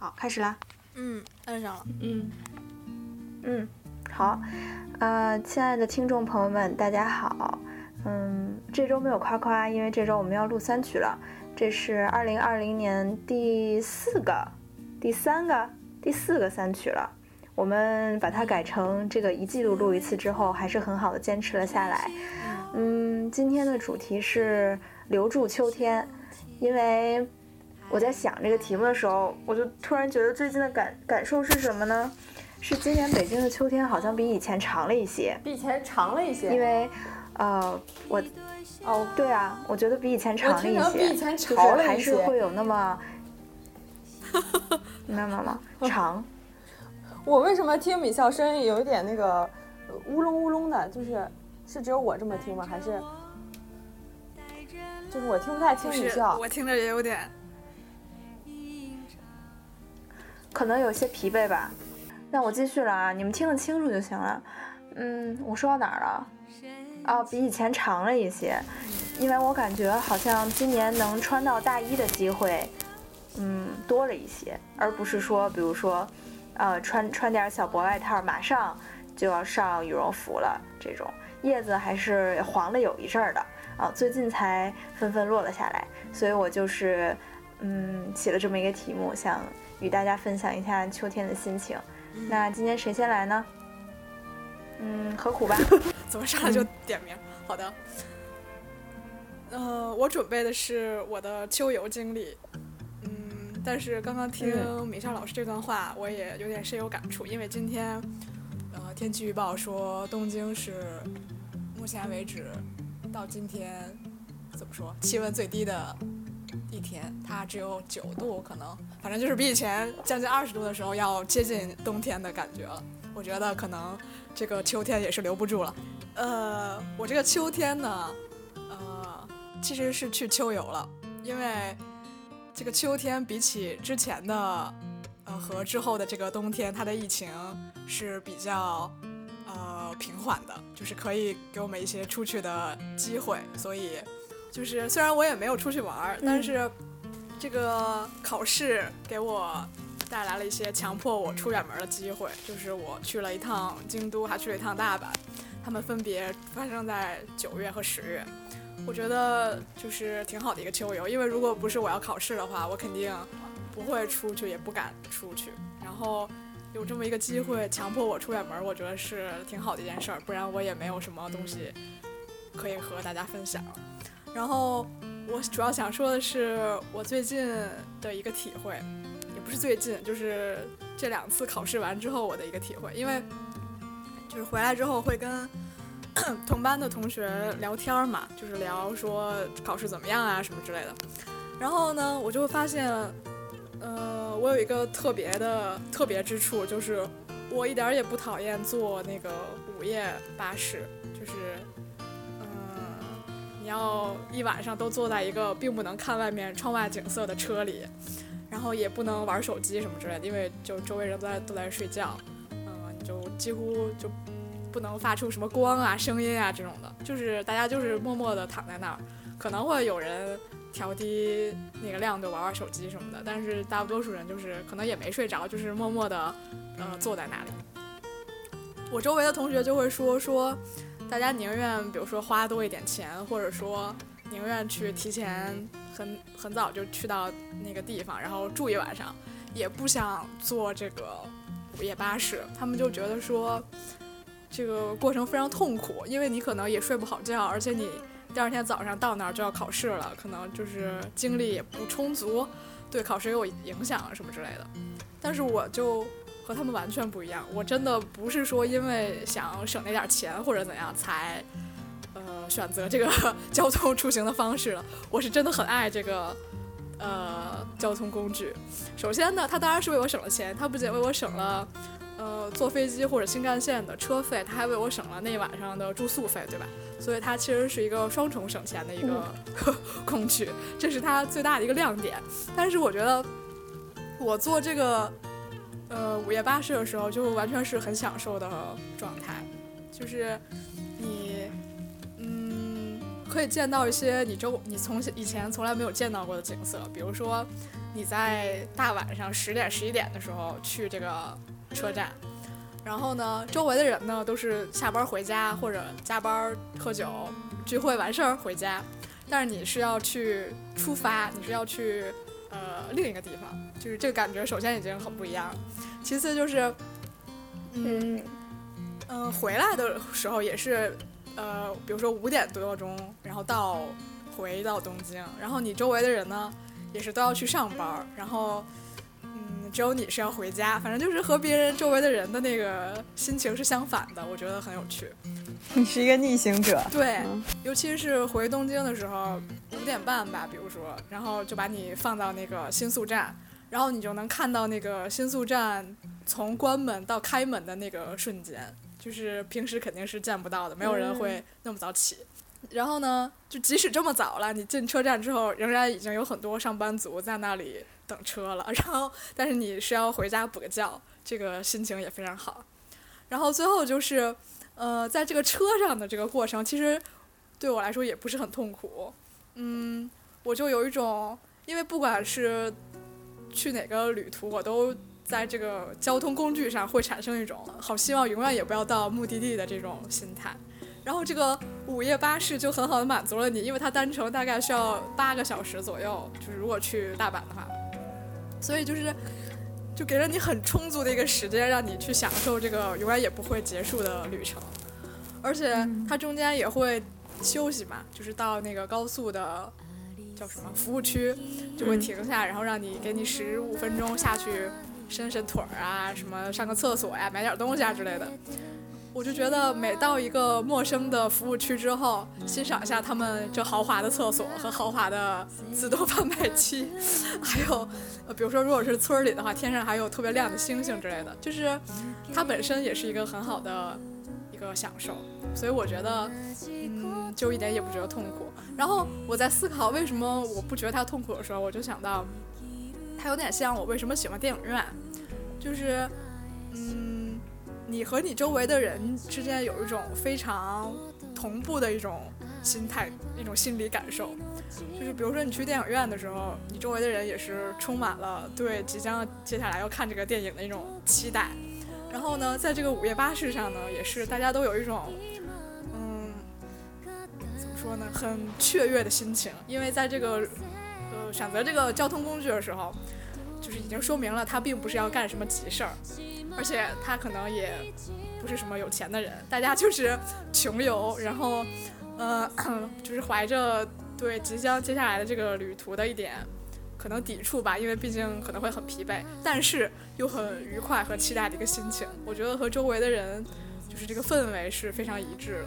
好，开始啦。嗯，摁上了。嗯嗯，好。呃，亲爱的听众朋友们，大家好。嗯，这周没有夸夸，因为这周我们要录三曲了。这是二零二零年第四个、第三个、第四个三曲了。我们把它改成这个一季度录一次之后，还是很好的坚持了下来。嗯，今天的主题是留住秋天，因为。我在想这个题目的时候，我就突然觉得最近的感感受是什么呢？是今年北京的秋天好像比以前长了一些，比以前长了一些。因为，呃，我，哦，对啊，我觉得比以前长了一些，比以前长了一些，就是还是会有那么，明白吗？长。我为什么听米笑声音有一点那个乌隆乌隆的？就是是只有我这么听吗？还是就是我听不太清米笑？我听着也有点。可能有些疲惫吧，那我继续了啊，你们听得清楚就行了。嗯，我说到哪儿了？哦，比以前长了一些，因为我感觉好像今年能穿到大衣的机会，嗯，多了一些，而不是说，比如说，呃，穿穿点小薄外套，马上就要上羽绒服了这种。叶子还是黄了有一阵儿的啊，最近才纷纷落了下来，所以我就是，嗯，起了这么一个题目，想。与大家分享一下秋天的心情。那今天谁先来呢？嗯，何苦吧？怎么上来就点名？好的。呃，我准备的是我的秋游经历。嗯，但是刚刚听米少老师这段话，我也有点深有感触。因为今天，呃，天气预报说东京是目前为止到今天怎么说气温最低的。一天，它只有九度，可能反正就是比以前将近二十度的时候要接近冬天的感觉了。我觉得可能这个秋天也是留不住了。呃，我这个秋天呢，呃，其实是去秋游了，因为这个秋天比起之前的，呃和之后的这个冬天，它的疫情是比较呃平缓的，就是可以给我们一些出去的机会，所以。就是虽然我也没有出去玩儿，但是这个考试给我带来了一些强迫我出远门的机会。就是我去了一趟京都，还去了一趟大阪，他们分别发生在九月和十月。我觉得就是挺好的一个秋游，因为如果不是我要考试的话，我肯定不会出去，也不敢出去。然后有这么一个机会强迫我出远门，我觉得是挺好的一件事儿。不然我也没有什么东西可以和大家分享。然后我主要想说的是我最近的一个体会，也不是最近，就是这两次考试完之后我的一个体会。因为就是回来之后会跟 同班的同学聊天嘛，就是聊说考试怎么样啊什么之类的。然后呢，我就会发现，呃，我有一个特别的特别之处，就是我一点也不讨厌坐那个午夜巴士，就是。要一晚上都坐在一个并不能看外面窗外景色的车里，然后也不能玩手机什么之类的，因为就周围人都在都在睡觉，嗯，你就几乎就不能发出什么光啊、声音啊这种的，就是大家就是默默地躺在那儿，可能会有人调低那个亮度玩玩手机什么的，但是大多数人就是可能也没睡着，就是默默地呃坐在那里。我周围的同学就会说说。大家宁愿比如说花多一点钱，或者说宁愿去提前很很早就去到那个地方，然后住一晚上，也不想坐这个午夜巴士。他们就觉得说这个过程非常痛苦，因为你可能也睡不好觉，而且你第二天早上到那儿就要考试了，可能就是精力也不充足，对考试也有影响啊什么之类的。但是我就。和他们完全不一样，我真的不是说因为想省那点钱或者怎样才，呃，选择这个 交通出行的方式了。我是真的很爱这个，呃，交通工具。首先呢，它当然是为我省了钱，它不仅为我省了，呃，坐飞机或者新干线的车费，它还为我省了那一晚上的住宿费，对吧？所以它其实是一个双重省钱的一个 工具，这是它最大的一个亮点。但是我觉得，我做这个。呃，午夜巴士的时候就完全是很享受的状态，就是你，嗯，可以见到一些你周你从以前从来没有见到过的景色，比如说，你在大晚上十点、十一点的时候去这个车站，然后呢，周围的人呢都是下班回家或者加班喝酒聚会完事儿回家，但是你是要去出发，你是要去呃另一个地方，就是这个感觉首先已经很不一样，其次就是嗯嗯回来的时候也是呃比如说五点多钟，然后到回到东京，然后你周围的人呢也是都要去上班，然后。嗯，只有你是要回家，反正就是和别人周围的人的那个心情是相反的，我觉得很有趣。你是一个逆行者，对，尤其是回东京的时候，五点半吧，比如说，然后就把你放到那个新宿站，然后你就能看到那个新宿站从关门到开门的那个瞬间，就是平时肯定是见不到的，没有人会那么早起。然后呢，就即使这么早了，你进车站之后，仍然已经有很多上班族在那里。等车了，然后但是你是要回家补个觉，这个心情也非常好。然后最后就是，呃，在这个车上的这个过程，其实对我来说也不是很痛苦。嗯，我就有一种，因为不管是去哪个旅途，我都在这个交通工具上会产生一种好希望永远也不要到目的地的这种心态。然后这个午夜巴士就很好的满足了你，因为它单程大概需要八个小时左右，就是如果去大阪的话。所以就是，就给了你很充足的一个时间，让你去享受这个永远也不会结束的旅程，而且它中间也会休息嘛，就是到那个高速的叫什么服务区，就会停下，然后让你给你十五分钟下去伸伸腿儿啊，什么上个厕所呀，买点东西啊之类的。我就觉得每到一个陌生的服务区之后，欣赏一下他们这豪华的厕所和豪华的自动贩卖机，还有，呃，比如说如果是村里的话，天上还有特别亮的星星之类的，就是它本身也是一个很好的一个享受。所以我觉得，嗯，就一点也不觉得痛苦。然后我在思考为什么我不觉得它痛苦的时候，我就想到，它有点像我为什么喜欢电影院，就是，嗯。你和你周围的人之间有一种非常同步的一种心态、一种心理感受，就是比如说你去电影院的时候，你周围的人也是充满了对即将接下来要看这个电影的一种期待。然后呢，在这个午夜巴士上呢，也是大家都有一种，说呢，很雀跃的心情，因为在这个呃选择这个交通工具的时候，就是已经说明了他并不是要干什么急事儿。而且他可能也不是什么有钱的人，大家就是穷游，然后，呃，就是怀着对即将接下来的这个旅途的一点可能抵触吧，因为毕竟可能会很疲惫，但是又很愉快和期待的一个心情。我觉得和周围的人就是这个氛围是非常一致的，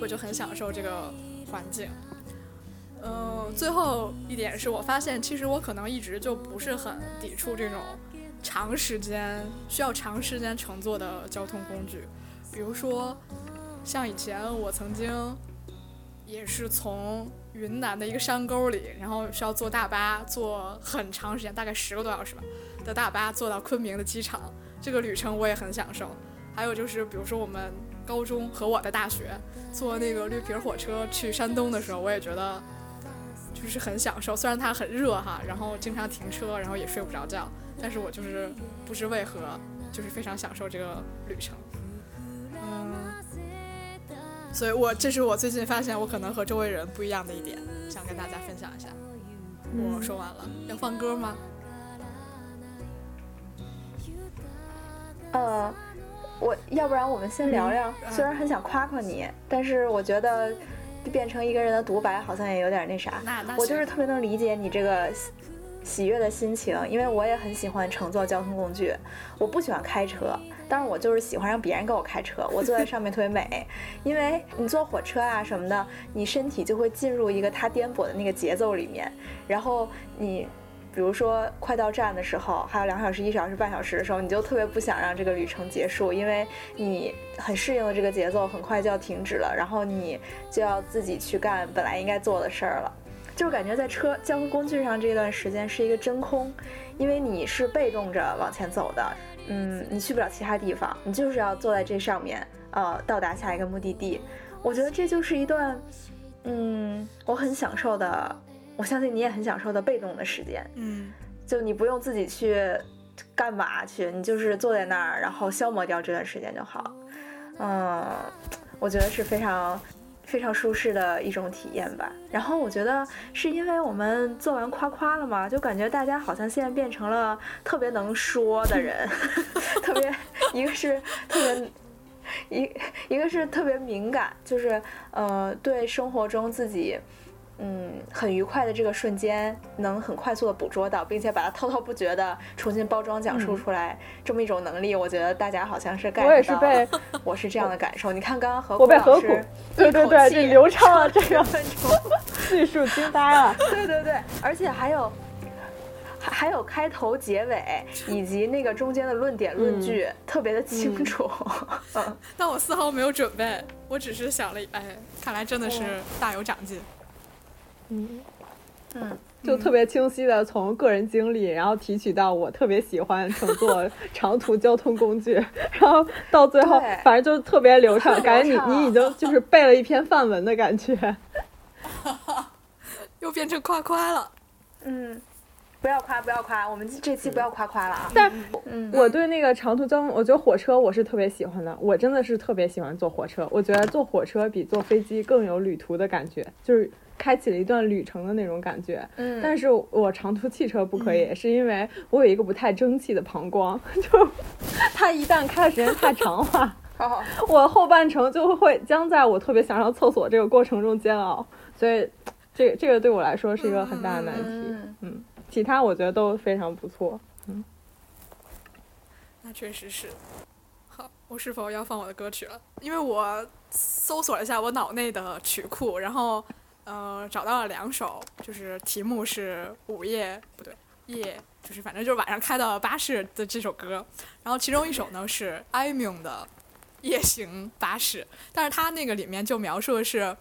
我就很享受这个环境。嗯，最后一点是我发现，其实我可能一直就不是很抵触这种。长时间需要长时间乘坐的交通工具，比如说，像以前我曾经也是从云南的一个山沟里，然后需要坐大巴坐很长时间，大概十个多小时吧的大巴坐到昆明的机场，这个旅程我也很享受。还有就是，比如说我们高中和我的大学坐那个绿皮火车去山东的时候，我也觉得就是很享受。虽然它很热哈，然后经常停车，然后也睡不着觉。但是我就是不知为何，就是非常享受这个旅程，嗯，所以我这是我最近发现我可能和周围人不一样的一点，想跟大家分享一下。我说完了，要放歌吗？呃，我要不然我们先聊聊，虽然很想夸夸你，但是我觉得变成一个人的独白好像也有点那啥。那那我就是特别能理解你这个。喜悦的心情，因为我也很喜欢乘坐交通工具。我不喜欢开车，但是我就是喜欢让别人给我开车。我坐在上面特别美，因为你坐火车啊什么的，你身体就会进入一个它颠簸的那个节奏里面。然后你，比如说快到站的时候，还有两小时、一小时、半小时的时候，你就特别不想让这个旅程结束，因为你很适应了这个节奏，很快就要停止了，然后你就要自己去干本来应该做的事儿了。就感觉在车交通工具上这段时间是一个真空，因为你是被动着往前走的，嗯，你去不了其他地方，你就是要坐在这上面，呃，到达下一个目的地。我觉得这就是一段，嗯，我很享受的我相信你也很享受的被动的时间。嗯，就你不用自己去干嘛去，你就是坐在那儿，然后消磨掉这段时间就好。嗯，我觉得是非常非常舒适的一种体验吧。然后我觉得是因为我们做完夸夸了嘛，就感觉大家好像现在变成了特别能说的人，特别一个是特别。一一个是特别敏感，就是呃对生活中自己嗯很愉快的这个瞬间，能很快速的捕捉到，并且把它滔滔不绝的重新包装讲述出来，这么一种能力，我觉得大家好像是 get 到。我也是被，我是这样的感受。你看刚刚何我被何苦，对对对，这流畅了这个分钟，技术惊呆了。对对对，而且还有。还有开头、结尾以及那个中间的论点、论据，特别的清楚。嗯，但我丝毫没有准备，我只是想了，哎，看来真的是大有长进。嗯嗯，就特别清晰的从个人经历，然后提取到我特别喜欢乘坐 长途交通工具，然后到最后，反正就特别流畅，感觉你你已经 就是背了一篇范文的感觉。又变成夸夸了。嗯。不要夸，不要夸，我们这期不要夸夸了啊！但我对那个长途交通，我觉得火车我是特别喜欢的，我真的是特别喜欢坐火车。我觉得坐火车比坐飞机更有旅途的感觉，就是开启了一段旅程的那种感觉。嗯，但是我长途汽车不可以，是因为我有一个不太争气的膀胱，就它一旦开的时间太长的话，我后半程就会将在我特别想上厕所这个过程中煎熬，所以这这个对我来说是一个很大的难题。嗯。其他我觉得都非常不错，嗯，那确实是。好，我是否要放我的歌曲了？因为我搜索了一下我脑内的曲库，然后呃找到了两首，就是题目是午夜不对夜，就是反正就是晚上开的巴士的这首歌。然后其中一首呢是 i m u n 的夜行巴士，但是他那个里面就描述的是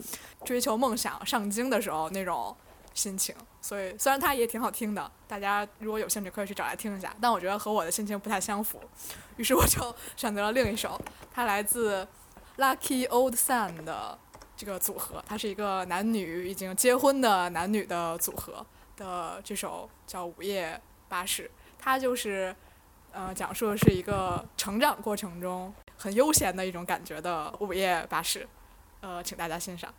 追求梦想上京的时候那种心情。所以虽然它也挺好听的，大家如果有兴趣可以去找来听一下，但我觉得和我的心情不太相符，于是我就 选择了另一首，它来自 Lucky Old Sun 的这个组合，它是一个男女已经结婚的男女的组合的这首叫《午夜巴士》，它就是呃讲述的是一个成长过程中很悠闲的一种感觉的午夜巴士，呃，请大家欣赏。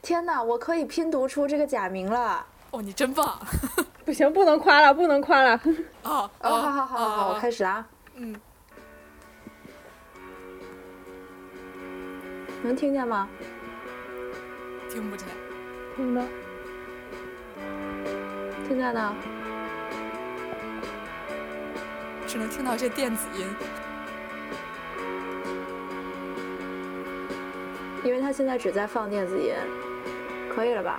天哪，我可以拼读出这个假名了！哦，你真棒！不行，不能夸了，不能夸了。哦哦，好好好好，我开始啊。嗯。能听见吗？听不见。听到。听见呢。只能听到这电子音。因为他现在只在放电子音，可以了吧？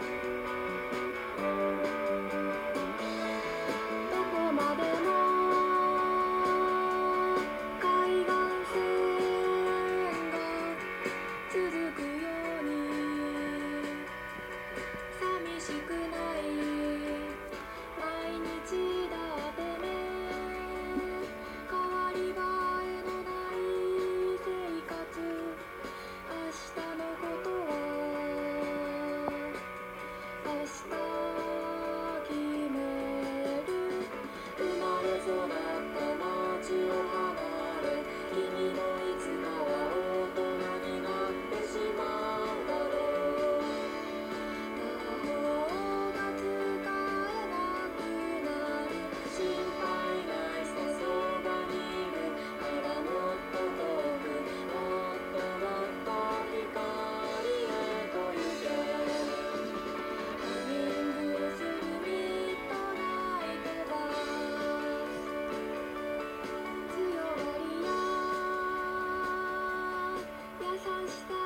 touch the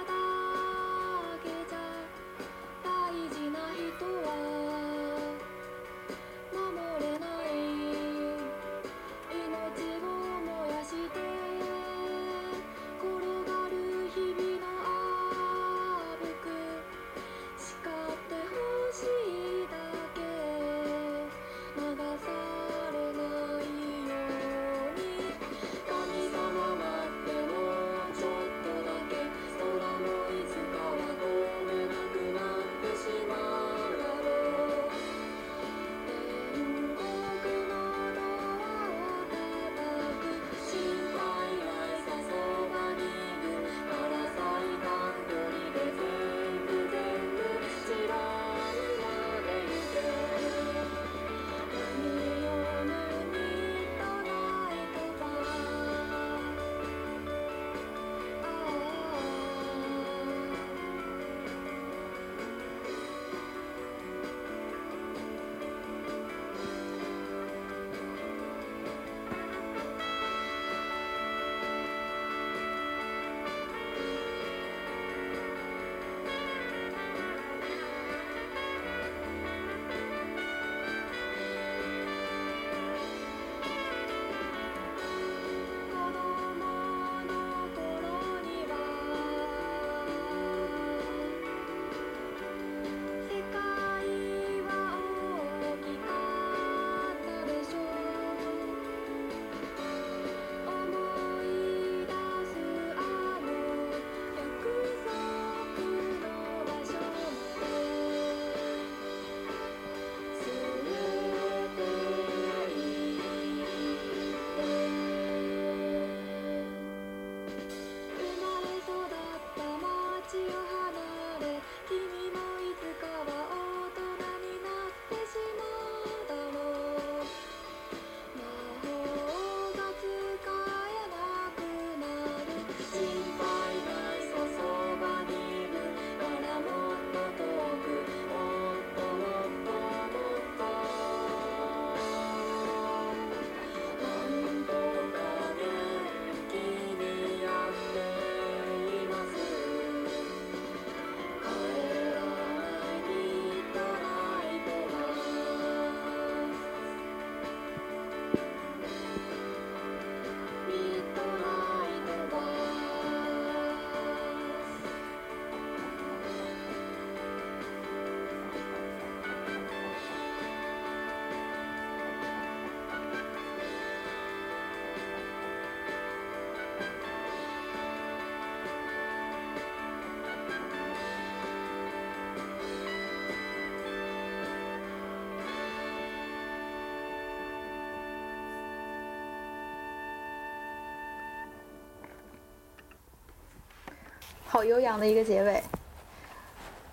好悠扬的一个结尾。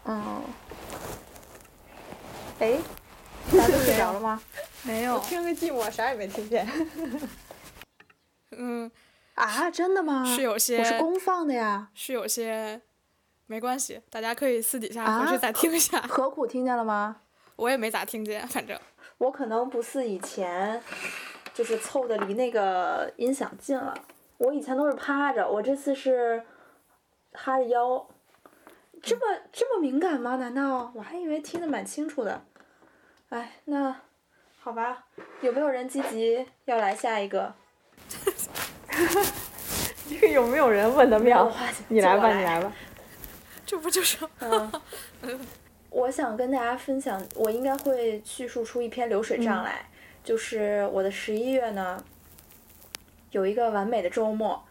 嗯，哎，大家都睡着了吗？没有，听个寂寞，啥也没听见。嗯，啊，真的吗？是有些，我是公放的呀。是有些，没关系，大家可以私底下回去再听一下。何苦听见了吗？我也没咋听见，反正。我可能不似以前，就是凑的离那个音响近了。我以前都是趴着，我这次是哈着腰。这么这么敏感吗？难道我还以为听得蛮清楚的？哎，那好吧，有没有人积极要来下一个？这个有没有人问的妙？你来吧，你来吧。这不就是？嗯。我想跟大家分享，我应该会叙述出一篇流水账来，就是我的十一月呢，有一个完美的周末，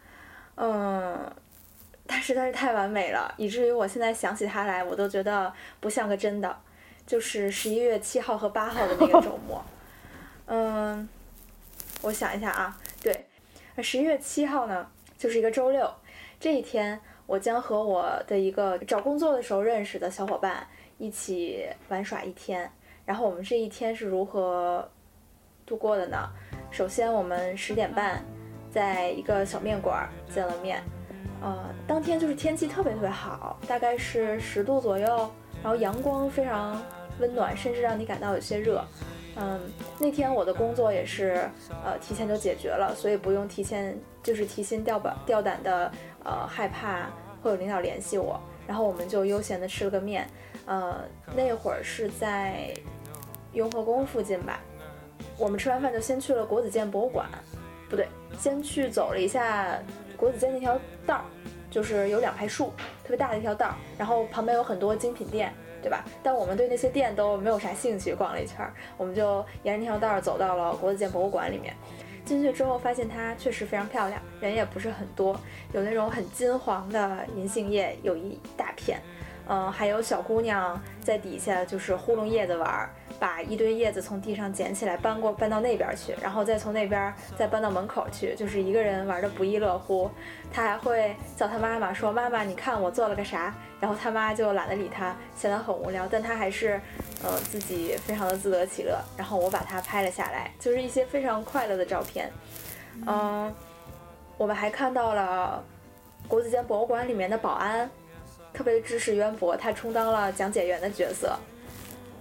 嗯。它实在是太完美了，以至于我现在想起它来，我都觉得不像个真的。就是十一月七号和八号的那个周 末，嗯，我想一下啊，对，十一月七号呢，就是一个周六，这一天我将和我的一个找工作的时候认识的小伙伴一起玩耍一天。然后我们这一天是如何度过的呢？首先我们十点半在一个小面馆见了面。呃，当天就是天气特别特别好，大概是十度左右，然后阳光非常温暖，甚至让你感到有些热。嗯，那天我的工作也是呃提前就解决了，所以不用提前就是提心吊胆吊胆的呃害怕会有领导联系我。然后我们就悠闲的吃了个面，呃，那会儿是在雍和宫附近吧。我们吃完饭就先去了国子监博物馆，不对，先去走了一下国子监那条道儿。就是有两排树，特别大的一条道，然后旁边有很多精品店，对吧？但我们对那些店都没有啥兴趣，逛了一圈，我们就沿着那条道走到了国子监博物馆里面。进去之后发现它确实非常漂亮，人也不是很多，有那种很金黄的银杏叶，有一大片，嗯，还有小姑娘在底下就是呼弄叶子玩儿。把一堆叶子从地上捡起来搬过搬到那边去，然后再从那边再搬到门口去，就是一个人玩的不亦乐乎。他还会叫他妈妈说：“妈妈，你看我做了个啥？”然后他妈就懒得理他，显得很无聊。但他还是，呃，自己非常的自得其乐。然后我把他拍了下来，就是一些非常快乐的照片。嗯，我们还看到了国子监博物馆里面的保安，特别知识渊博，他充当了讲解员的角色。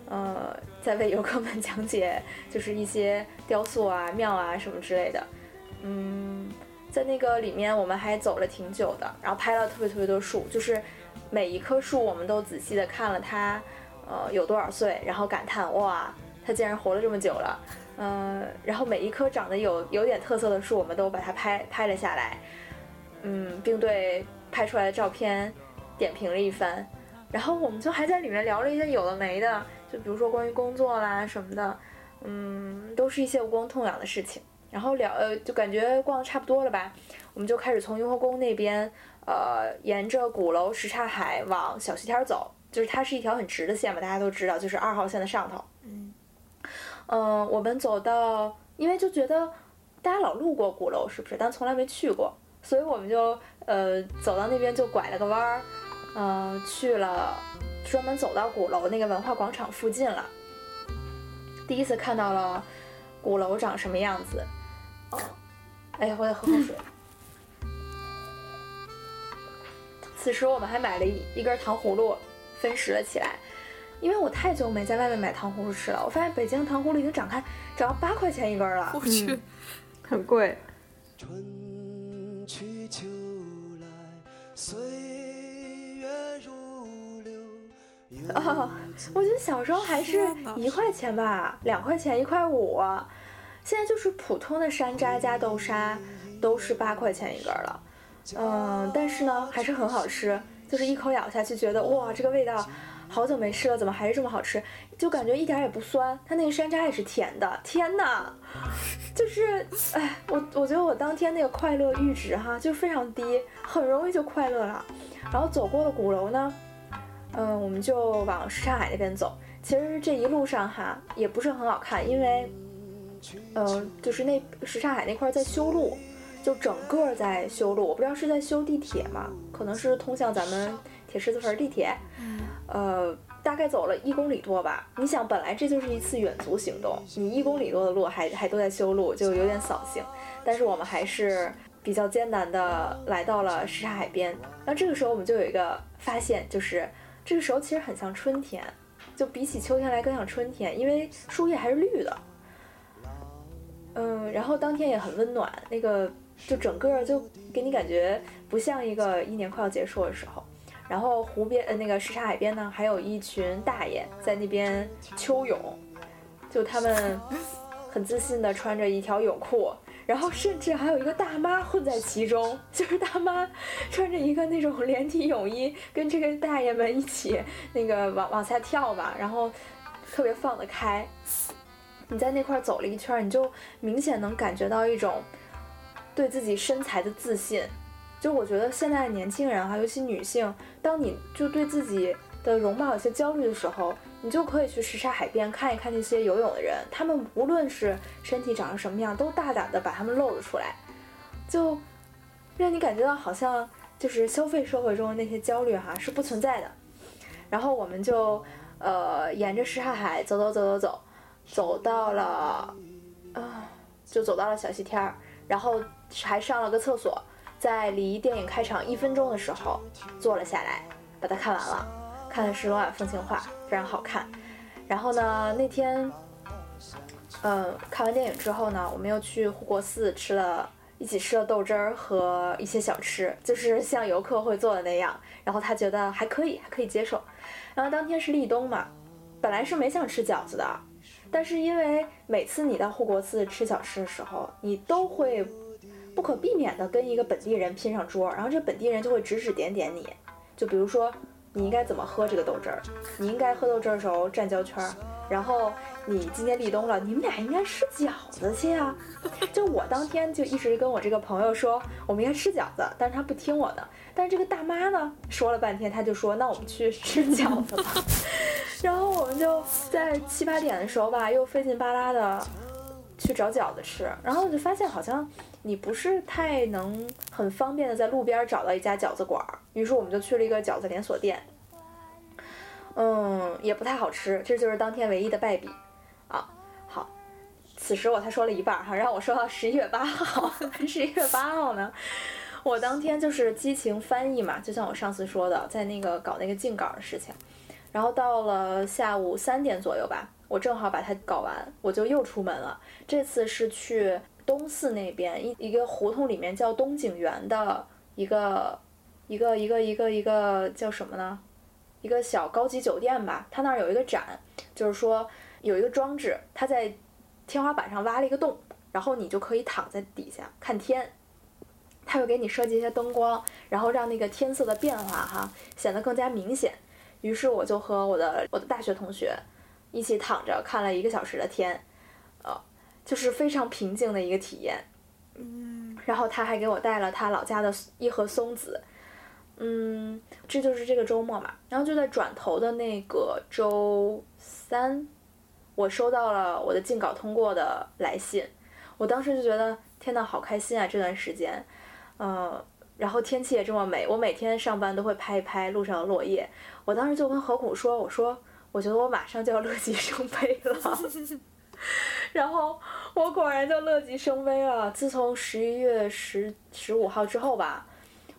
呃，在为游客们讲解，就是一些雕塑啊、庙啊什么之类的。嗯，在那个里面，我们还走了挺久的，然后拍了特别特别多树，就是每一棵树我们都仔细的看了它，呃，有多少岁，然后感叹哇，它竟然活了这么久了。嗯，然后每一棵长得有有点特色的树，我们都把它拍拍了下来，嗯，并对拍出来的照片点评了一番，然后我们就还在里面聊了一些有的没的。就比如说关于工作啦什么的，嗯，都是一些无关痛痒的事情。然后聊，呃，就感觉逛的差不多了吧，我们就开始从雍和宫那边，呃，沿着鼓楼什刹海往小西天走。就是它是一条很直的线嘛，大家都知道，就是二号线的上头。嗯，嗯，我们走到，因为就觉得大家老路过鼓楼，是不是？但从来没去过，所以我们就，呃，走到那边就拐了个弯儿，嗯，去了。专门走到鼓楼那个文化广场附近了，第一次看到了鼓楼长什么样子。哦，哎呀，我得喝口水。此时我们还买了一一根糖葫芦，分食了起来。因为我太久没在外面买糖葫芦吃了，我发现北京糖葫芦已经涨开，涨到八块钱一根了。我去，很贵。春去秋来，岁哦，我觉得小时候还是一块钱吧，两块钱一块五，现在就是普通的山楂加豆沙都是八块钱一根了。嗯，但是呢还是很好吃，就是一口咬下去觉得哇，这个味道好久没吃了，怎么还是这么好吃？就感觉一点也不酸，它那个山楂也是甜的。天哪，就是哎，我我觉得我当天那个快乐阈值哈就非常低，很容易就快乐了。然后走过了鼓楼呢。嗯，我们就往什刹海那边走。其实这一路上哈也不是很好看，因为，嗯，就是那什刹海那块在修路，就整个在修路。我不知道是在修地铁嘛，可能是通向咱们铁狮子坟地铁。呃，大概走了一公里多吧。你想，本来这就是一次远足行动，你一公里多的路还还都在修路，就有点扫兴。但是我们还是比较艰难的来到了什刹海边。那这个时候我们就有一个发现，就是这个时候其实很像春天，就比起秋天来更像春天，因为树叶还是绿的。嗯，然后当天也很温暖，那个就整个就给你感觉不像一个一年快要结束的时候。然后湖边呃那个什刹海边呢，还有一群大爷在那边秋泳，就他们很自信的穿着一条泳裤，然后甚至还有一个大妈混在其中，就是大妈穿着一个那种连体泳衣，跟这个大爷们一起那个往往下跳吧，然后特别放得开。你在那块走了一圈，你就明显能感觉到一种对自己身材的自信。就我觉得现在的年轻人哈，尤其女性，当你就对自己的容貌有些焦虑的时候，你就可以去什刹海边看一看那些游泳的人，他们无论是身体长成什么样，都大胆的把他们露了出来，就让你感觉到好像就是消费社会中的那些焦虑哈是不存在的。然后我们就呃沿着什刹海走走走走走，走到了啊，就走到了小西天儿，然后还上了个厕所。在离电影开场一分钟的时候，坐了下来，把它看完了。看的是《罗马风情画》，非常好看。然后呢，那天，嗯，看完电影之后呢，我们又去护国寺吃了一起吃了豆汁儿和一些小吃，就是像游客会做的那样。然后他觉得还可以，还可以接受。然后当天是立冬嘛，本来是没想吃饺子的，但是因为每次你到护国寺吃小吃的时候，你都会。不可避免的跟一个本地人拼上桌，然后这本地人就会指指点点你，就比如说你应该怎么喝这个豆汁儿，你应该喝豆汁儿的时候站焦圈儿，然后你今天立冬了，你们俩应该吃饺子去啊。就我当天就一直跟我这个朋友说我们应该吃饺子，但是他不听我的。但是这个大妈呢说了半天，他就说那我们去吃饺子吧。然后我们就在七八点的时候吧，又费劲巴拉的去找饺子吃，然后我就发现好像。你不是太能很方便的在路边找到一家饺子馆儿，于是我们就去了一个饺子连锁店，嗯，也不太好吃，这就是当天唯一的败笔啊。好，此时我才说了一半哈，让我说到十一月八号，十一月八号呢，我当天就是激情翻译嘛，就像我上次说的，在那个搞那个进稿的事情，然后到了下午三点左右吧，我正好把它搞完，我就又出门了，这次是去。东四那边一一个胡同里面叫东景园的一个一个一个一个一个叫什么呢？一个小高级酒店吧。它那儿有一个展，就是说有一个装置，它在天花板上挖了一个洞，然后你就可以躺在底下看天。它会给你设计一些灯光，然后让那个天色的变化哈显得更加明显。于是我就和我的我的大学同学一起躺着看了一个小时的天。呃就是非常平静的一个体验，嗯，然后他还给我带了他老家的一盒松子，嗯，这就是这个周末嘛。然后就在转头的那个周三，我收到了我的进稿通过的来信，我当时就觉得天呐，好开心啊！这段时间，呃，然后天气也这么美，我每天上班都会拍一拍路上的落叶。我当时就跟何苦说，我说我觉得我马上就要乐极生悲了。然后我果然就乐极生悲了。自从十一月十十五号之后吧，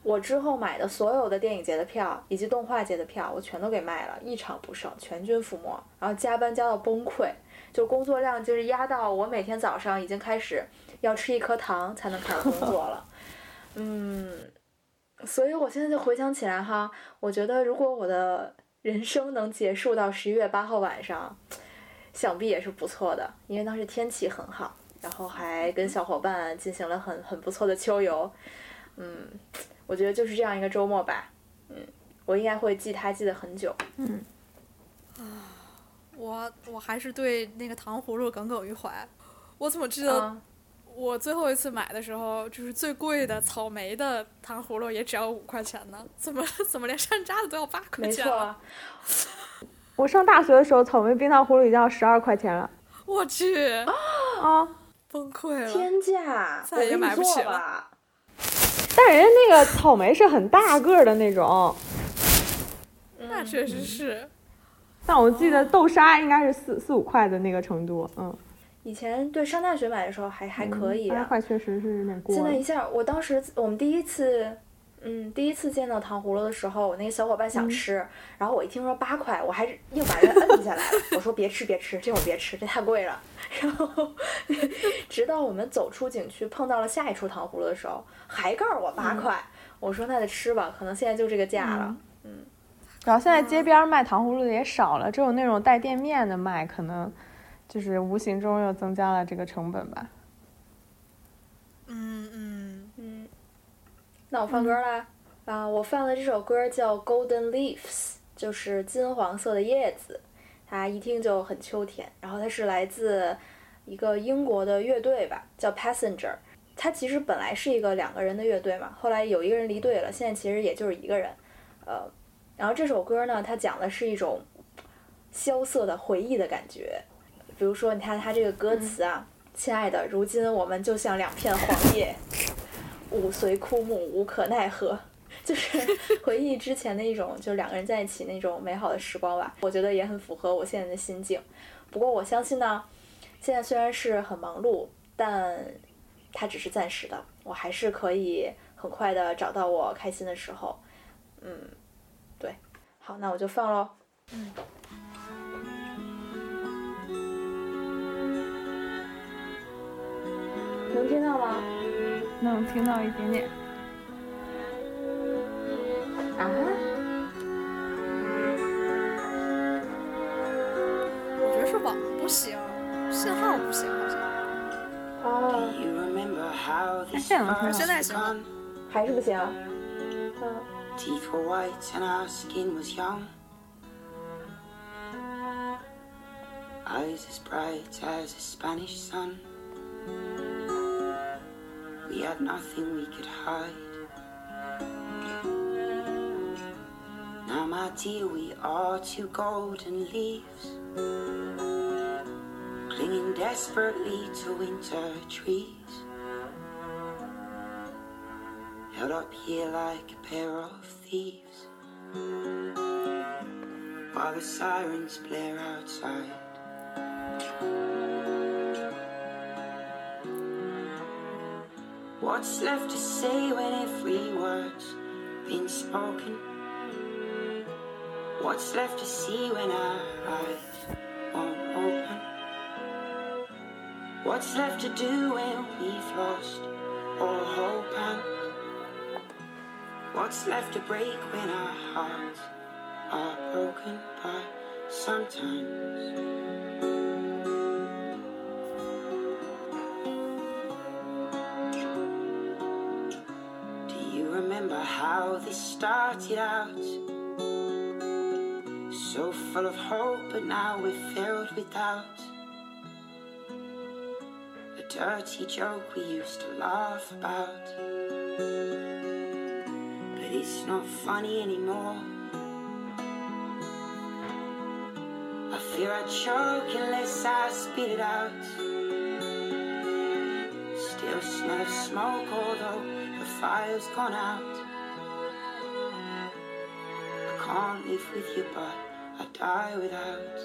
我之后买的所有的电影节的票以及动画节的票，我全都给卖了，一场不剩，全军覆没。然后加班加到崩溃，就工作量就是压到我每天早上已经开始要吃一颗糖才能开始工作了。嗯，所以我现在就回想起来哈，我觉得如果我的人生能结束到十一月八号晚上。想必也是不错的，因为当时天气很好，然后还跟小伙伴进行了很很不错的秋游。嗯，我觉得就是这样一个周末吧。嗯，我应该会记它记得很久。嗯。啊，我我还是对那个糖葫芦耿耿于怀。我怎么记得我最后一次买的时候，就是最贵的草莓的糖葫芦也只要五块钱呢？怎么 怎么连山楂的都要八块钱？没错。我上大学的时候，草莓冰糖葫芦已经要十二块钱了。我去啊！崩溃了！天价，再也买不起了。但人家那个草莓是很大个的那种，那确实是。但我记得豆沙应该是四四五块的那个程度，嗯。以前对上大学买的时候还还可以，八块确实是有点贵。现在一下，我当时我们第一次，嗯，第一次见到糖葫芦的时候，我那个小伙伴想吃，然后我一听说八块，我还是硬把人摁下来了。我说别吃别吃，这会儿别吃，这太贵了。然后 直到我们走出景区，碰到了下一处糖葫芦的时候，还告诉我八块。我说那就吃吧，可能现在就这个价了。嗯。然后现在街边卖糖葫芦的也少了，只有那种带店面的卖，可能。就是无形中又增加了这个成本吧。嗯嗯嗯。那我放歌啦，啊，我放的这首歌叫《Golden Leaves》，就是金黄色的叶子，它一听就很秋天。然后它是来自一个英国的乐队吧，叫 Passenger。它其实本来是一个两个人的乐队嘛，后来有一个人离队了，现在其实也就是一个人。呃，然后这首歌呢，它讲的是一种萧瑟的回忆的感觉。比如说，你看他这个歌词啊，“亲爱的，如今我们就像两片黄叶，舞随枯木，无可奈何。”就是回忆之前的一种，就是两个人在一起那种美好的时光吧。我觉得也很符合我现在的心境。不过我相信呢，现在虽然是很忙碌，但它只是暂时的。我还是可以很快的找到我开心的时候。嗯，对，好，那我就放喽。嗯。能听到吗？能听到一点点。啊？我觉得是网不行，信号不行，好像。哦。现在能现在行。还是不行。嗯。We had nothing we could hide. Now, my dear, we are two golden leaves, clinging desperately to winter trees. Held up here like a pair of thieves, while the sirens blare outside. What's left to say when every word's been spoken? What's left to see when our eyes won't open? What's left to do when we've lost all hope and What's left to break when our hearts are broken? But sometimes started out. So full of hope, but now we're filled with doubt. A dirty joke we used to laugh about. But it's not funny anymore. I fear I choke unless I spit it out. Still smell of smoke, although the fire's gone out can't live with you, but I die without.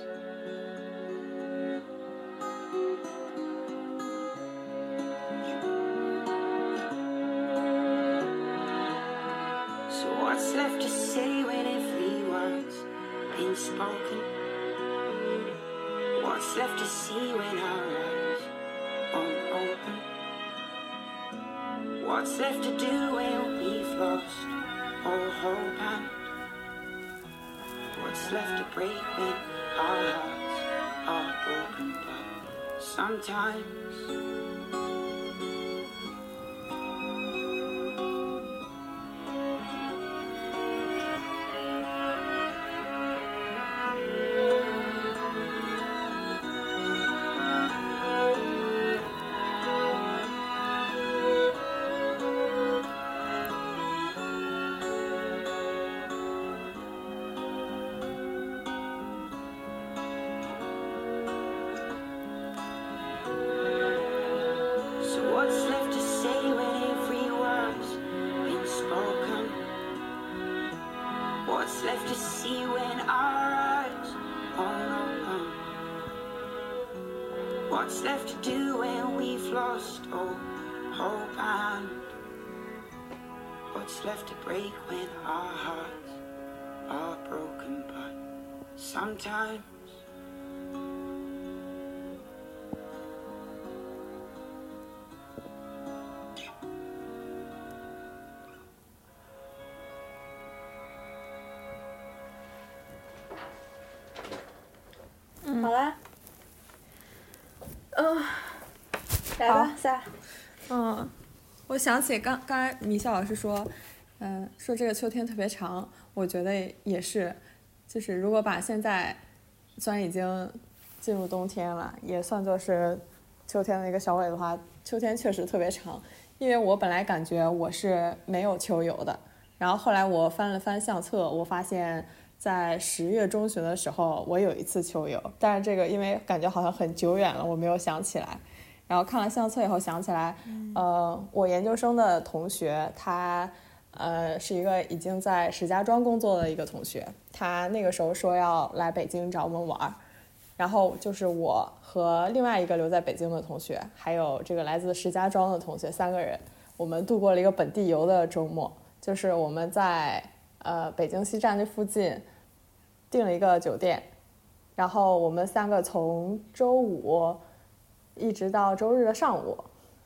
So what's left to say when every word's been spoken? What's left to see when our eyes won't open? What's left to do when we've lost all hope what's left to break when our hearts are broken. But sometimes. 嗯，我想起刚刚才米笑老师说，嗯，说这个秋天特别长，我觉得也是，就是如果把现在虽然已经进入冬天了，也算作是秋天的一个小尾的话，秋天确实特别长。因为我本来感觉我是没有秋游的，然后后来我翻了翻相册，我发现在十月中旬的时候我有一次秋游，但是这个因为感觉好像很久远了，我没有想起来。然后看了相册以后想起来，呃，我研究生的同学，他，呃，是一个已经在石家庄工作的一个同学，他那个时候说要来北京找我们玩儿，然后就是我和另外一个留在北京的同学，还有这个来自石家庄的同学三个人，我们度过了一个本地游的周末，就是我们在呃北京西站这附近订了一个酒店，然后我们三个从周五。一直到周日的上午，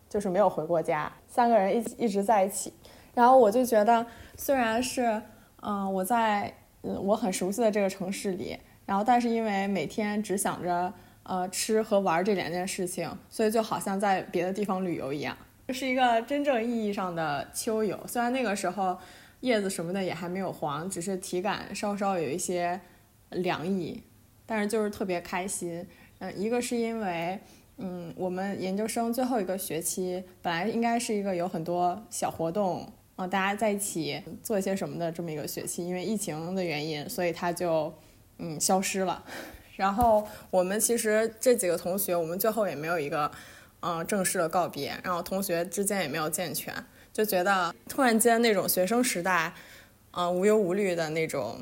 就是没有回过家，三个人一一直在一起。然后我就觉得，虽然是嗯我在嗯我很熟悉的这个城市里，然后但是因为每天只想着呃吃和玩这两件事情，所以就好像在别的地方旅游一样。这是一个真正意义上的秋游。虽然那个时候叶子什么的也还没有黄，只是体感稍稍有一些凉意，但是就是特别开心。嗯，一个是因为。嗯，我们研究生最后一个学期本来应该是一个有很多小活动啊，大家在一起做一些什么的这么一个学期，因为疫情的原因，所以它就嗯消失了。然后我们其实这几个同学，我们最后也没有一个嗯正式的告别，然后同学之间也没有健全，就觉得突然间那种学生时代，嗯无忧无虑的那种，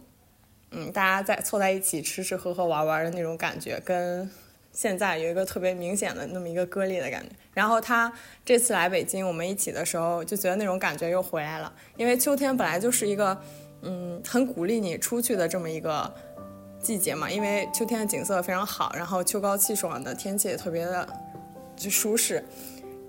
嗯大家在凑在一起吃吃喝喝玩玩的那种感觉跟。现在有一个特别明显的那么一个割裂的感觉，然后他这次来北京，我们一起的时候就觉得那种感觉又回来了。因为秋天本来就是一个，嗯，很鼓励你出去的这么一个季节嘛。因为秋天的景色非常好，然后秋高气爽的天气也特别的就舒适。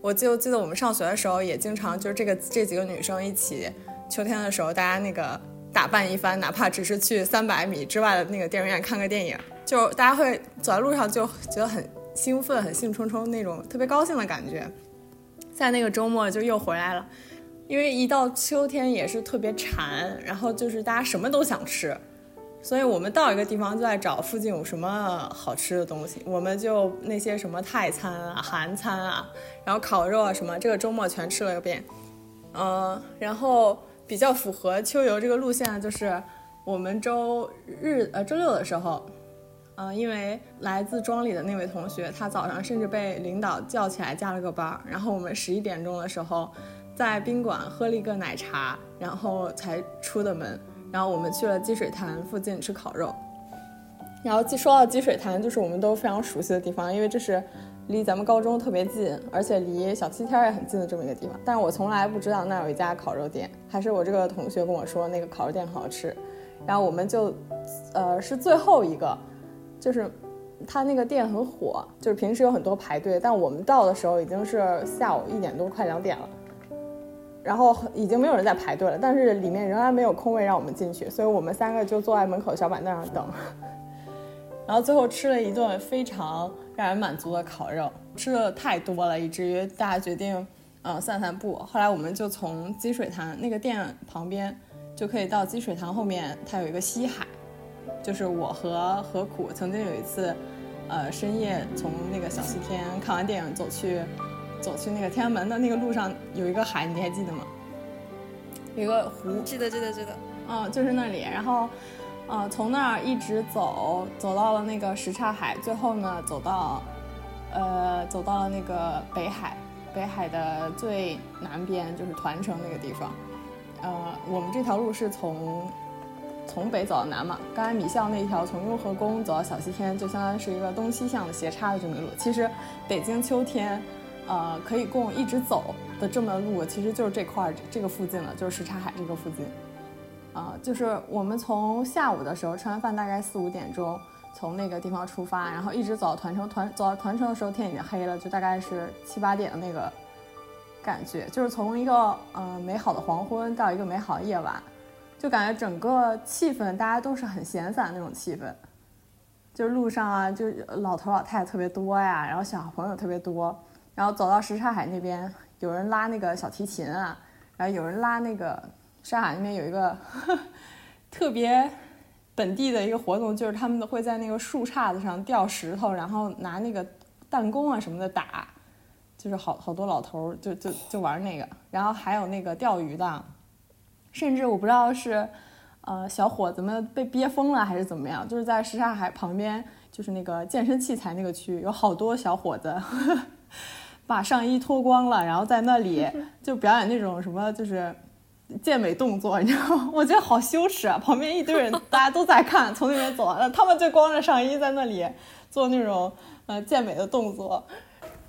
我就记得我们上学的时候也经常就是这个这几个女生一起，秋天的时候大家那个打扮一番，哪怕只是去三百米之外的那个电影院看个电影。就大家会走在路上就觉得很兴奋、很兴冲冲那种特别高兴的感觉，在那个周末就又回来了，因为一到秋天也是特别馋，然后就是大家什么都想吃，所以我们到一个地方就在找附近有什么好吃的东西，我们就那些什么泰餐啊、韩餐啊，然后烤肉啊什么，这个周末全吃了个遍。嗯，然后比较符合秋游这个路线的就是我们周日呃周六的时候。嗯，因为来自庄里的那位同学，他早上甚至被领导叫起来加了个班儿，然后我们十一点钟的时候，在宾馆喝了一个奶茶，然后才出的门，然后我们去了积水潭附近吃烤肉。然后说到积水潭，就是我们都非常熟悉的地方，因为这是离咱们高中特别近，而且离小七天也很近的这么一个地方。但是我从来不知道那有一家烤肉店，还是我这个同学跟我说那个烤肉店很好吃，然后我们就，呃，是最后一个。就是他那个店很火，就是平时有很多排队，但我们到的时候已经是下午一点多，快两点了，然后已经没有人在排队了，但是里面仍然没有空位让我们进去，所以我们三个就坐在门口小板凳上等。然后最后吃了一顿非常让人满足的烤肉，吃的太多了，以至于大家决定嗯散散步。后来我们就从积水潭那个店旁边就可以到积水潭后面，它有一个西海。就是我和何苦曾经有一次，呃，深夜从那个小西天看完电影走去，走去那个天安门的那个路上有一个海，你还记得吗？有一个湖。记得记得记得。嗯，就是那里。然后，呃，从那儿一直走，走到了那个什刹海，最后呢，走到，呃，走到了那个北海，北海的最南边就是团城那个地方。呃，我们这条路是从。从北走到南嘛。刚才米校那一条从雍和宫走到小西天，就相当于是一个东西向的斜插的这么一路。其实北京秋天，呃，可以供一直走的这么路，其实就是这块儿这个附近了，就是什刹海这个附近。啊，就是我们从下午的时候吃完饭，大概四五点钟从那个地方出发，然后一直走到团城。团走到团城的时候，天已经黑了，就大概是七八点的那个感觉，就是从一个嗯美好的黄昏到一个美好的夜晚，就感觉整个气氛大家都是很闲散那种气氛，就是路上啊，就老头老太太特别多呀，然后小朋友特别多，然后走到什刹海那边，有人拉那个小提琴啊，然后有人拉那个。刹海那边有一个 特别本地的一个活动，就是他们会在那个树杈子上吊石头，然后拿那个弹弓啊什么的打，就是好好多老头儿就就就玩那个，然后还有那个钓鱼的，甚至我不知道是呃小伙子们被憋疯了还是怎么样，就是在什刹海旁边，就是那个健身器材那个区，有好多小伙子 把上衣脱光了，然后在那里就表演那种什么就是。健美动作，你知道吗？我觉得好羞耻啊！旁边一堆人，大家都在看，从那边走完了，他们就光着上衣在那里做那种呃健美的动作，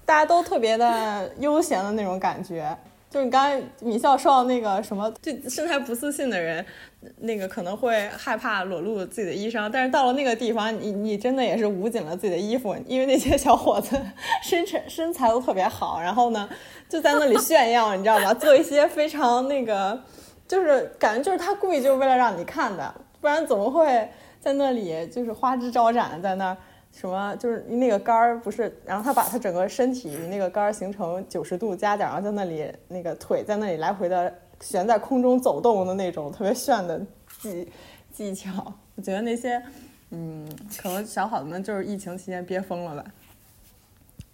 大家都特别的悠闲的那种感觉。就是你刚才米笑说到那个什么，就身材不自信的人，那个可能会害怕裸露自己的衣裳，但是到了那个地方，你你真的也是捂紧了自己的衣服，因为那些小伙子 身材身材都特别好，然后呢就在那里炫耀，你知道吗？做一些非常那个。就是感觉就是他故意就是为了让你看的，不然怎么会在那里就是花枝招展在那儿什么就是那个杆儿不是，然后他把他整个身体那个杆儿形成九十度夹角，然后在那里那个腿在那里来回的悬在空中走动的那种特别炫的技技巧。我觉得那些嗯，可能小伙子们就是疫情期间憋疯了吧。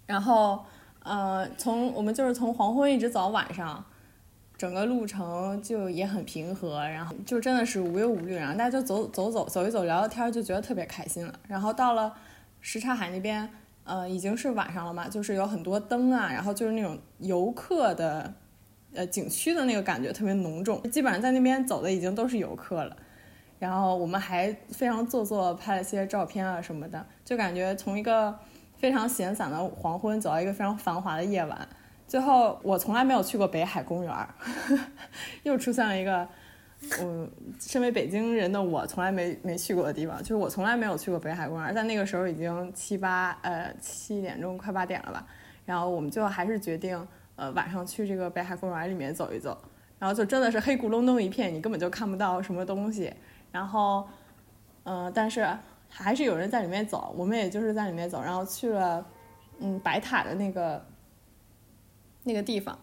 然后呃，从我们就是从黄昏一直走到晚上。整个路程就也很平和，然后就真的是无忧无虑，然后大家就走走走走一走，聊聊天，就觉得特别开心了。然后到了什刹海那边，呃，已经是晚上了嘛，就是有很多灯啊，然后就是那种游客的，呃，景区的那个感觉特别浓重，基本上在那边走的已经都是游客了。然后我们还非常做作拍了些照片啊什么的，就感觉从一个非常闲散的黄昏走到一个非常繁华的夜晚。最后，我从来没有去过北海公园，又出现了一个，嗯，身为北京人的我从来没没去过的地方，就是我从来没有去过北海公园儿。但那个时候已经七八呃七点钟快八点了吧，然后我们最后还是决定呃晚上去这个北海公园里面走一走，然后就真的是黑咕隆咚一片，你根本就看不到什么东西。然后，嗯，但是还是有人在里面走，我们也就是在里面走，然后去了嗯白塔的那个。那个地方，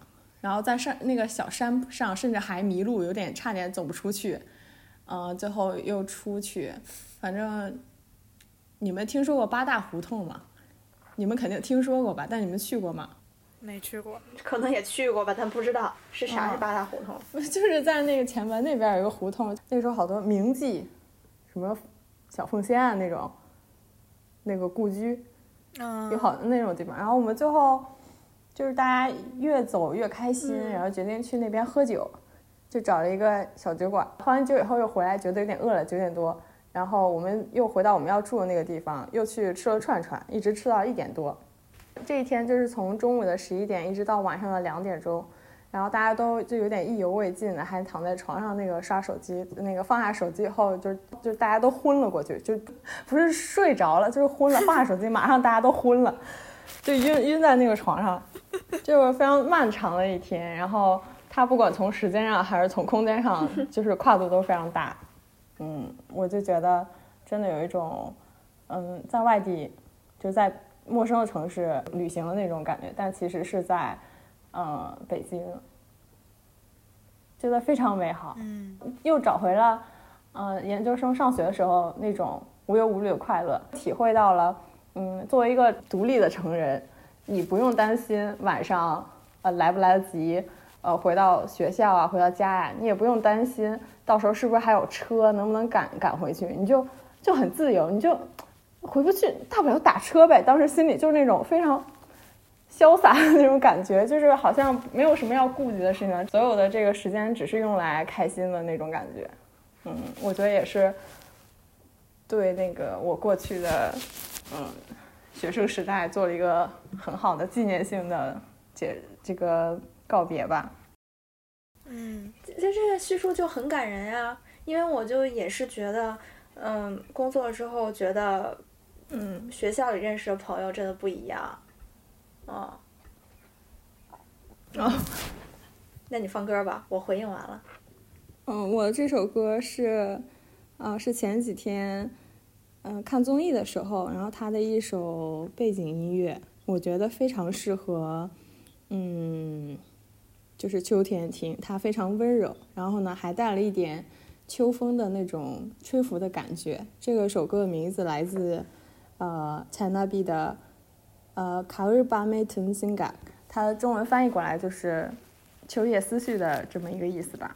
然后在山那个小山上，甚至还迷路，有点差点走不出去，嗯，最后又出去。反正你们听说过八大胡同吗？你们肯定听说过吧？但你们去过吗？没去过，可能也去过吧，但不知道是啥是八大胡同。就是在那个前门那边有一个胡同，那时候好多名妓，什么小凤仙啊那种，那个故居，嗯，有好多那种地方。然后我们最后。就是大家越走越开心，然后决定去那边喝酒，就找了一个小酒馆。喝完酒以后又回来，觉得有点饿了，九点多，然后我们又回到我们要住的那个地方，又去吃了串串，一直吃到一点多。这一天就是从中午的十一点一直到晚上的两点钟，然后大家都就有点意犹未尽的，还躺在床上那个刷手机，那个放下手机以后就就大家都昏了过去，就不是睡着了，就是昏了，放下手机马上大家都昏了。就晕晕在那个床上，就是非常漫长的一天。然后它不管从时间上还是从空间上，就是跨度都非常大。嗯，我就觉得真的有一种，嗯，在外地，就在陌生的城市旅行的那种感觉，但其实是在，嗯，北京，觉得非常美好。嗯，又找回了，嗯，研究生上学的时候那种无忧无虑的快乐，体会到了。嗯，作为一个独立的成人，你不用担心晚上呃来不来得及呃回到学校啊，回到家呀，你也不用担心到时候是不是还有车，能不能赶赶回去，你就就很自由，你就回不去，大不了打车呗。当时心里就是那种非常潇洒的那种感觉，就是好像没有什么要顾及的事情，所有的这个时间只是用来开心的那种感觉。嗯，我觉得也是对那个我过去的嗯学生时代做了一个很好的纪念性的结这个告别吧。嗯，其实这个叙述就很感人呀，因为我就也是觉得，嗯，工作之后觉得，嗯，学校里认识的朋友真的不一样，哦，哦，那你放歌吧，我回应完了。嗯，我这首歌是，呃，是前几天，嗯，看综艺的时候，然后他的一首背景音乐，我觉得非常适合，嗯。就是秋天听，它非常温柔，然后呢还带了一点秋风的那种吹拂的感觉。这个首歌的名字来自呃切纳比的呃卡尔巴梅滕辛嘎，它中文翻译过来就是秋叶思绪的这么一个意思吧。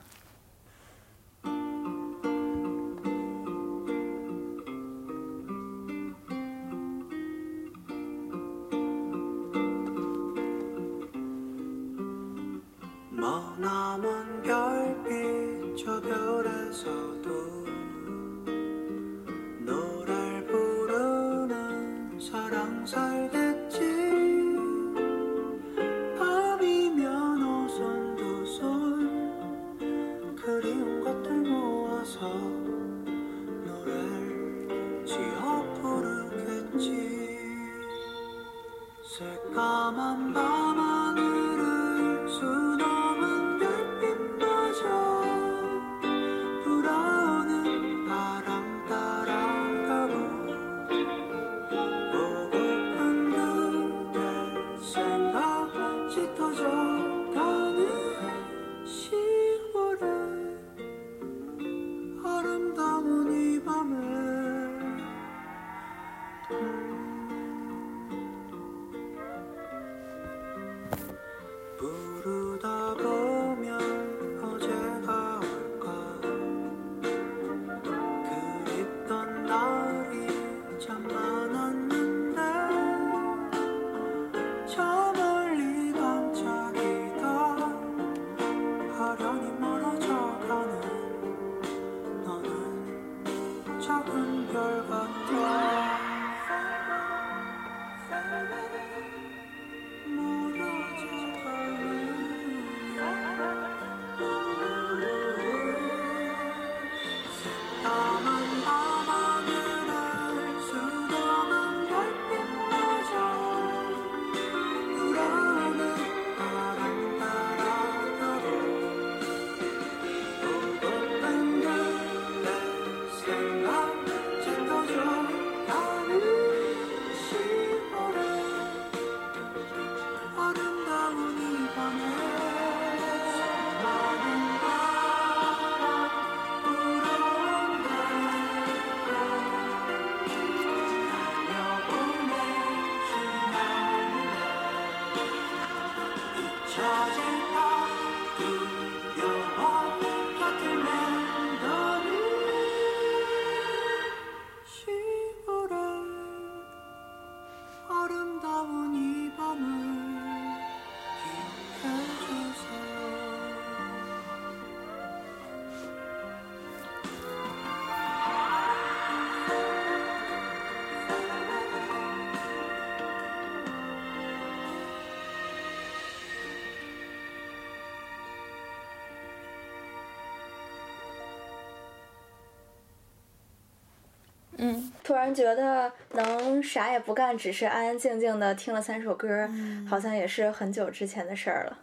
突然觉得能啥也不干，只是安安静静的听了三首歌，好像也是很久之前的事儿了。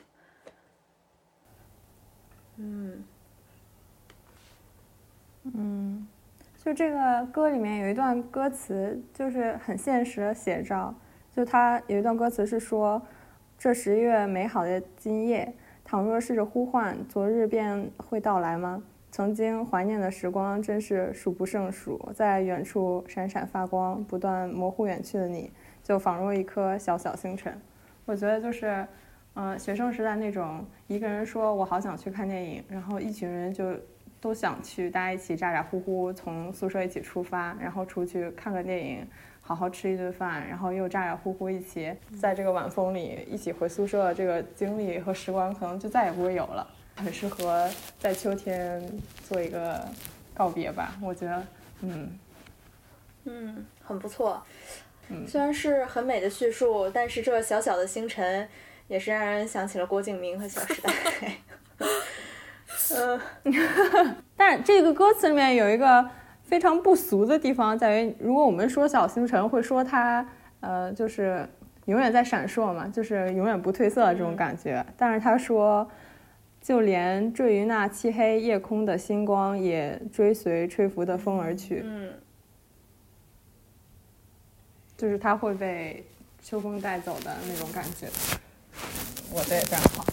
嗯，嗯，就这个歌里面有一段歌词，就是很现实的写照。就他有一段歌词是说：“这十月美好的今夜，倘若试着呼唤，昨日便会到来吗？”曾经怀念的时光真是数不胜数，在远处闪闪发光，不断模糊远去的你，就仿若一颗小小星辰。我觉得就是，嗯，学生时代那种一个人说我好想去看电影，然后一群人就都想去，大家一起咋咋呼呼从宿舍一起出发，然后出去看个电影，好好吃一顿饭，然后又咋咋呼呼一起在这个晚风里一起回宿舍，这个经历和时光可能就再也不会有了。很适合在秋天做一个告别吧。我觉得，嗯嗯，很不错。虽然是很美的叙述，但是这小小的星辰也是让人想起了郭敬明和《小时代》。嗯，但这个歌词里面有一个非常不俗的地方，在于如果我们说小星辰，会说它呃就是永远在闪烁嘛，就是永远不褪色的这种感觉。但是他说，就连坠于那漆黑夜空的星光，也追随吹拂的风而去。嗯。就是它会被秋风带走的那种感觉，我的也非常好。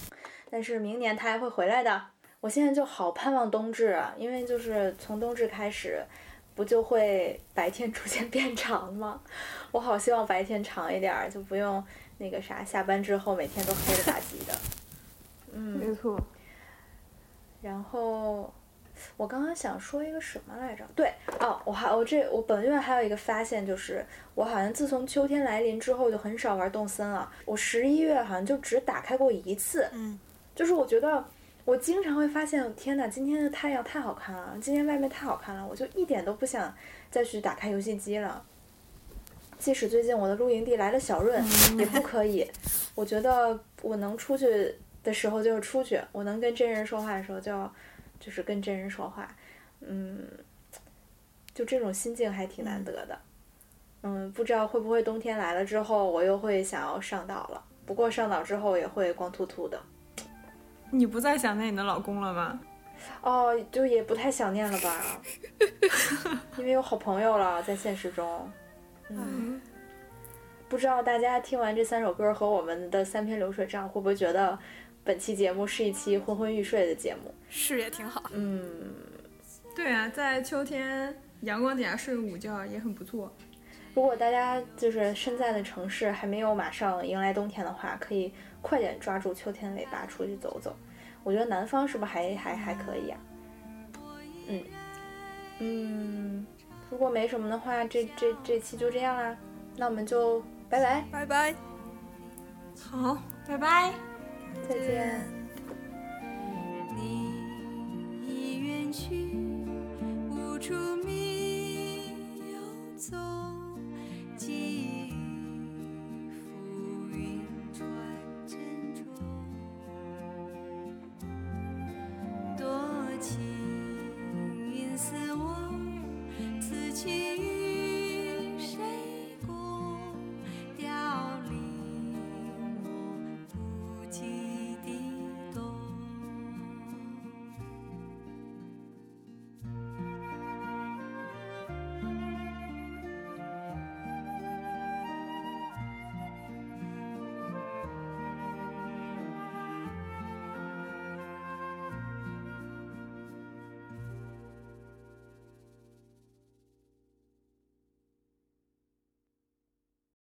但是明年它还会回来的。我现在就好盼望冬至啊，因为就是从冬至开始，不就会白天逐渐变长吗？我好希望白天长一点，就不用那个啥，下班之后每天都黑了吧唧的。嗯，没错。然后。我刚刚想说一个什么来着？对，哦，我还我这我本月还有一个发现，就是我好像自从秋天来临之后就很少玩动森了。我十一月好像就只打开过一次，嗯，就是我觉得我经常会发现，天哪，今天的太阳太好看了，今天外面太好看了，我就一点都不想再去打开游戏机了。即使最近我的露营地来了小润，也不可以。我觉得我能出去的时候就出去，我能跟真人说话的时候就要。就是跟真人说话，嗯，就这种心境还挺难得的，嗯，不知道会不会冬天来了之后，我又会想要上岛了。不过上岛之后也会光秃秃的。你不再想念你的老公了吗？哦，就也不太想念了吧，因为有好朋友了，在现实中。嗯，不知道大家听完这三首歌和我们的三篇流水账，会不会觉得？本期节目是一期昏昏欲睡的节目，是也挺好。嗯，对啊，在秋天阳光底下睡个午觉也很不错。如果大家就是身在的城市还没有马上迎来冬天的话，可以快点抓住秋天尾巴出去走走。我觉得南方是不是还还还可以呀？嗯嗯，如果没什么的话，这这这期就这样啦。那我们就拜拜拜拜，好，拜拜。再见。你已远去无处觅游走